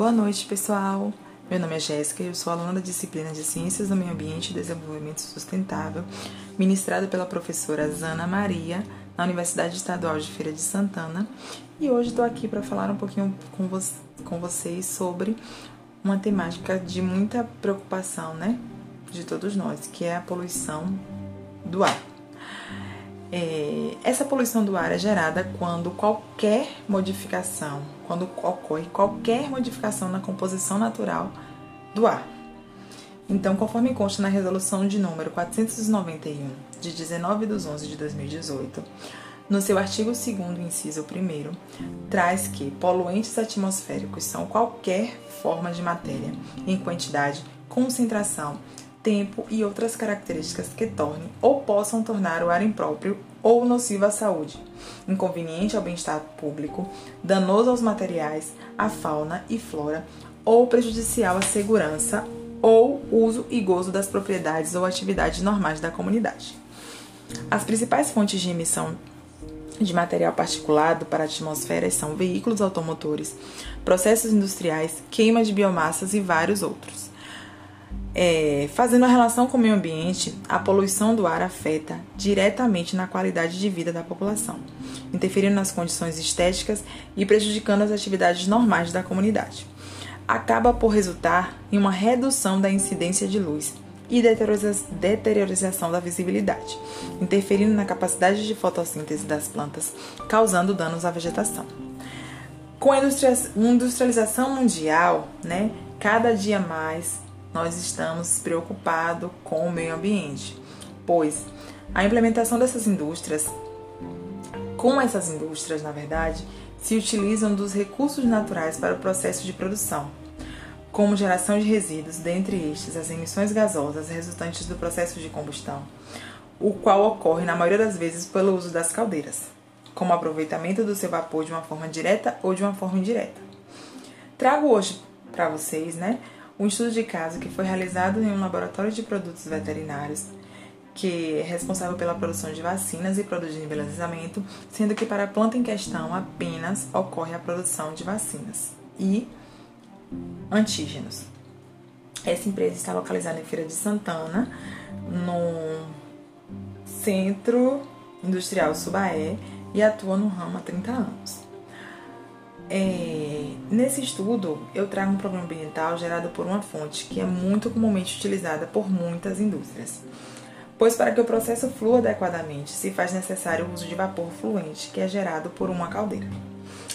Boa noite, pessoal. Meu nome é Jéssica e eu sou aluna da disciplina de Ciências do Meio Ambiente e Desenvolvimento Sustentável, ministrada pela professora Zana Maria, na Universidade Estadual de Feira de Santana. E hoje estou aqui para falar um pouquinho com, vo com vocês sobre uma temática de muita preocupação, né, de todos nós, que é a poluição do ar. É, essa poluição do ar é gerada quando qualquer modificação, quando ocorre qualquer modificação na composição natural do ar. Então, conforme consta na resolução de número 491, de 19 de 11 de 2018, no seu artigo 2 inciso 1 traz que poluentes atmosféricos são qualquer forma de matéria em quantidade, concentração, tempo e outras características que tornem ou possam tornar o ar impróprio ou nocivo à saúde, inconveniente ao bem-estar público, danoso aos materiais, à fauna e flora ou prejudicial à segurança ou uso e gozo das propriedades ou atividades normais da comunidade. As principais fontes de emissão de material particulado para a atmosfera são veículos automotores, processos industriais, queima de biomassas e vários outros. É, fazendo a relação com o meio ambiente, a poluição do ar afeta diretamente na qualidade de vida da população, interferindo nas condições estéticas e prejudicando as atividades normais da comunidade. Acaba por resultar em uma redução da incidência de luz e deteriorização da visibilidade, interferindo na capacidade de fotossíntese das plantas, causando danos à vegetação. Com a industrialização mundial, né, cada dia mais nós estamos preocupados com o meio ambiente, pois a implementação dessas indústrias, com essas indústrias, na verdade, se utilizam dos recursos naturais para o processo de produção, como geração de resíduos, dentre estes as emissões gasosas resultantes do processo de combustão, o qual ocorre na maioria das vezes pelo uso das caldeiras, como aproveitamento do seu vapor de uma forma direta ou de uma forma indireta. Trago hoje para vocês, né, um estudo de caso que foi realizado em um laboratório de produtos veterinários que é responsável pela produção de vacinas e produtos de embelezamento, sendo que para a planta em questão apenas ocorre a produção de vacinas e antígenos. Essa empresa está localizada em Feira de Santana, no Centro Industrial Subaé e atua no ramo há 30 anos. É, nesse estudo, eu trago um problema ambiental gerado por uma fonte que é muito comumente utilizada por muitas indústrias. Pois, para que o processo flua adequadamente, se faz necessário o uso de vapor fluente, que é gerado por uma caldeira.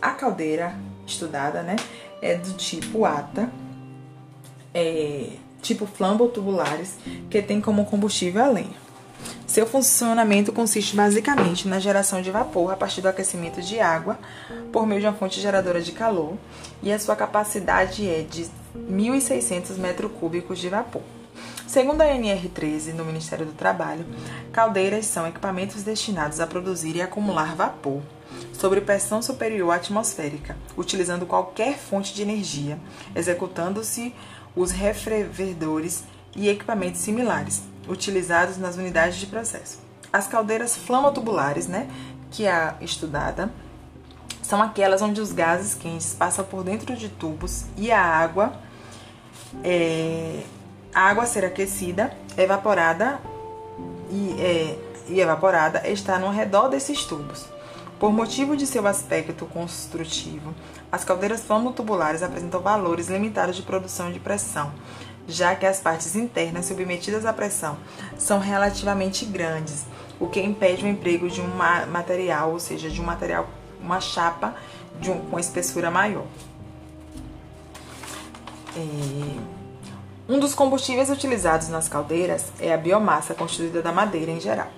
A caldeira estudada né, é do tipo ATA, é, tipo flambotubulares, que tem como combustível a lenha. Seu funcionamento consiste basicamente na geração de vapor a partir do aquecimento de água por meio de uma fonte geradora de calor e a sua capacidade é de 1.600 metros cúbicos de vapor. Segundo a NR13 no Ministério do Trabalho, caldeiras são equipamentos destinados a produzir e acumular vapor sobre pressão superior atmosférica, utilizando qualquer fonte de energia, executando-se os refrevedores e equipamentos similares, utilizados nas unidades de processo. As caldeiras flamotubulares, né, que é a estudada, são aquelas onde os gases quentes passam por dentro de tubos e a água, é, a água ser aquecida, evaporada e, é, e evaporada está no redor desses tubos. Por motivo de seu aspecto construtivo, as caldeiras flamotubulares apresentam valores limitados de produção de pressão, já que as partes internas submetidas à pressão são relativamente grandes, o que impede o emprego de um material, ou seja, de um material, uma chapa um, com espessura maior. É... Um dos combustíveis utilizados nas caldeiras é a biomassa constituída da madeira em geral.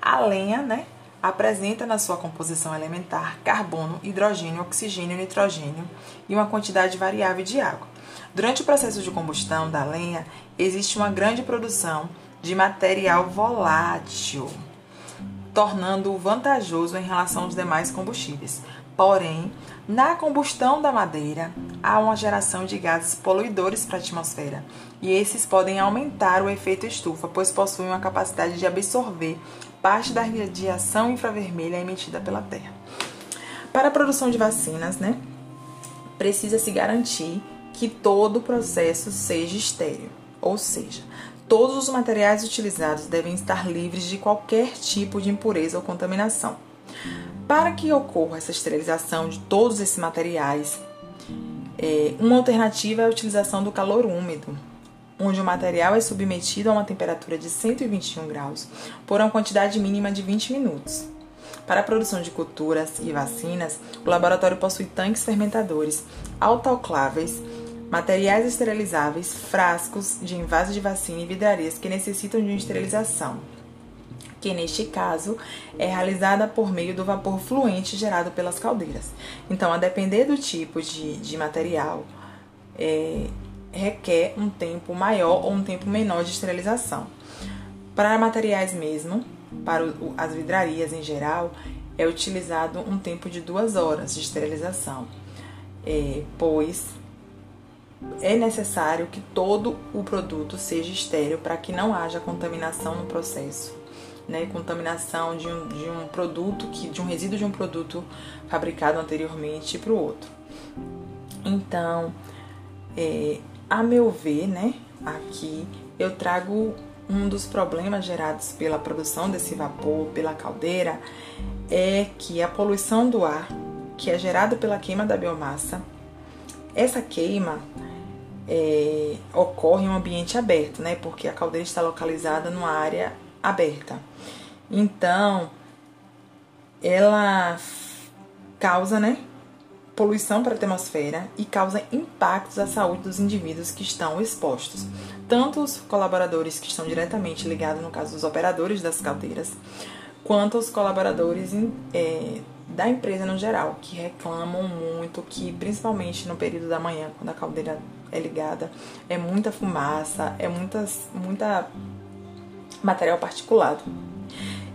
A lenha, né, apresenta na sua composição elementar carbono, hidrogênio, oxigênio, nitrogênio e uma quantidade variável de água. Durante o processo de combustão da lenha, existe uma grande produção de material volátil, tornando-o vantajoso em relação aos demais combustíveis. Porém, na combustão da madeira, há uma geração de gases poluidores para a atmosfera, e esses podem aumentar o efeito estufa, pois possuem uma capacidade de absorver parte da radiação infravermelha emitida pela Terra. Para a produção de vacinas, né, precisa se garantir que todo o processo seja estéreo, ou seja, todos os materiais utilizados devem estar livres de qualquer tipo de impureza ou contaminação. Para que ocorra essa esterilização de todos esses materiais, é, uma alternativa é a utilização do calor úmido, onde o material é submetido a uma temperatura de 121 graus por uma quantidade mínima de 20 minutos. Para a produção de culturas e vacinas, o laboratório possui tanques fermentadores, autocláveis, materiais esterilizáveis, frascos de envase de vacina e vidrarias que necessitam de uma esterilização, que neste caso é realizada por meio do vapor fluente gerado pelas caldeiras. Então, a depender do tipo de, de material, é, requer um tempo maior ou um tempo menor de esterilização. Para materiais mesmo, para as vidrarias em geral, é utilizado um tempo de duas horas de esterilização, é, pois é necessário que todo o produto seja estéreo para que não haja contaminação no processo. Né, contaminação de um, de um produto que de um resíduo de um produto fabricado anteriormente para o outro. Então, é, a meu ver, né, aqui eu trago um dos problemas gerados pela produção desse vapor pela caldeira é que a poluição do ar, que é gerada pela queima da biomassa, essa queima é, ocorre em um ambiente aberto, né? Porque a caldeira está localizada numa área aberta. Então, ela causa, né? Poluição para a atmosfera e causa impactos à saúde dos indivíduos que estão expostos. Tanto os colaboradores que estão diretamente ligados, no caso dos operadores das caldeiras, quanto os colaboradores é, da empresa no geral, que reclamam muito que, principalmente no período da manhã, quando a caldeira é ligada, é muita fumaça, é muitas, muita material particulado.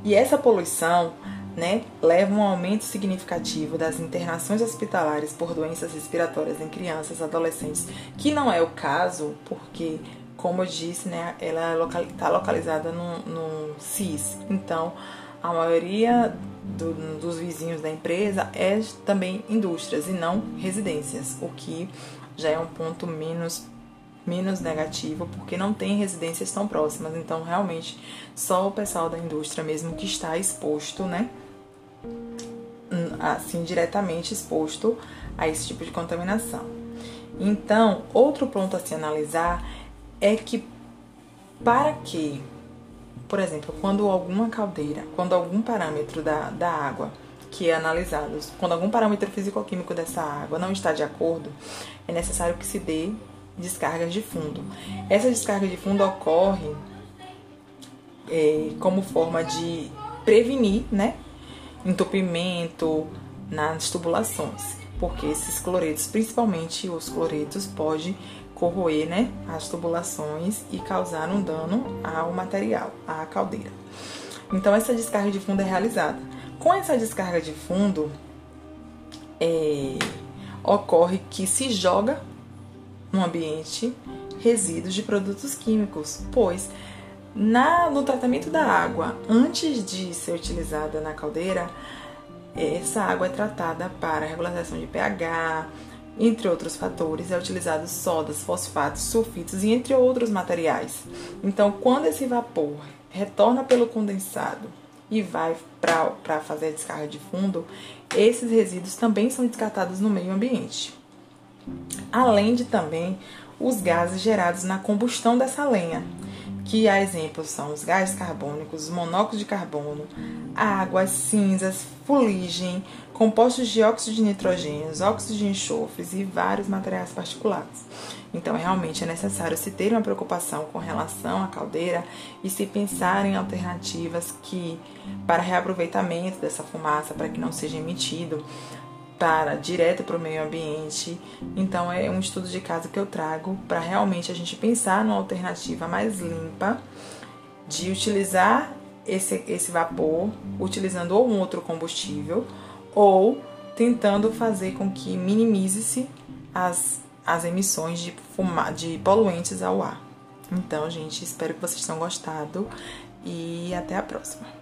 E essa poluição né, leva a um aumento significativo das internações hospitalares por doenças respiratórias em crianças e adolescentes, que não é o caso, porque, como eu disse, né, ela está localizada no, no CIS. Então, a maioria do, dos vizinhos da empresa é também indústrias e não residências, o que já é um ponto menos menos negativo porque não tem residências tão próximas, então realmente só o pessoal da indústria mesmo que está exposto, né? Assim, diretamente exposto a esse tipo de contaminação. Então, outro ponto a se analisar é que para que por exemplo, quando alguma caldeira, quando algum parâmetro da, da água que é analisado, quando algum parâmetro físico-químico dessa água não está de acordo, é necessário que se dê descargas de fundo. Essa descarga de fundo ocorre é, como forma de prevenir, né, entupimento nas tubulações, porque esses cloretos, principalmente os cloretos, pode corroer né, as tubulações e causar um dano ao material, à caldeira. Então, essa descarga de fundo é realizada. Com essa descarga de fundo, é, ocorre que se joga no ambiente resíduos de produtos químicos, pois na, no tratamento da água, antes de ser utilizada na caldeira, essa água é tratada para regularização de pH, entre outros fatores, é utilizado sodas, fosfatos, sulfitos e entre outros materiais. Então, quando esse vapor retorna pelo condensado e vai para fazer a descarga de fundo, esses resíduos também são descartados no meio ambiente. Além de também os gases gerados na combustão dessa lenha, que a exemplos são os gases carbônicos, os monóxidos de carbono, água, cinzas, fuligem, compostos de óxido de nitrogênio, óxidos de enxofre e vários materiais particulados. Então, realmente é necessário se ter uma preocupação com relação à caldeira e se pensar em alternativas que para reaproveitamento dessa fumaça, para que não seja emitido para direto para o meio ambiente. Então é um estudo de caso que eu trago para realmente a gente pensar numa alternativa mais limpa de utilizar esse, esse vapor utilizando ou um outro combustível ou tentando fazer com que minimize-se as, as emissões de, fuma, de poluentes ao ar. Então, gente, espero que vocês tenham gostado e até a próxima.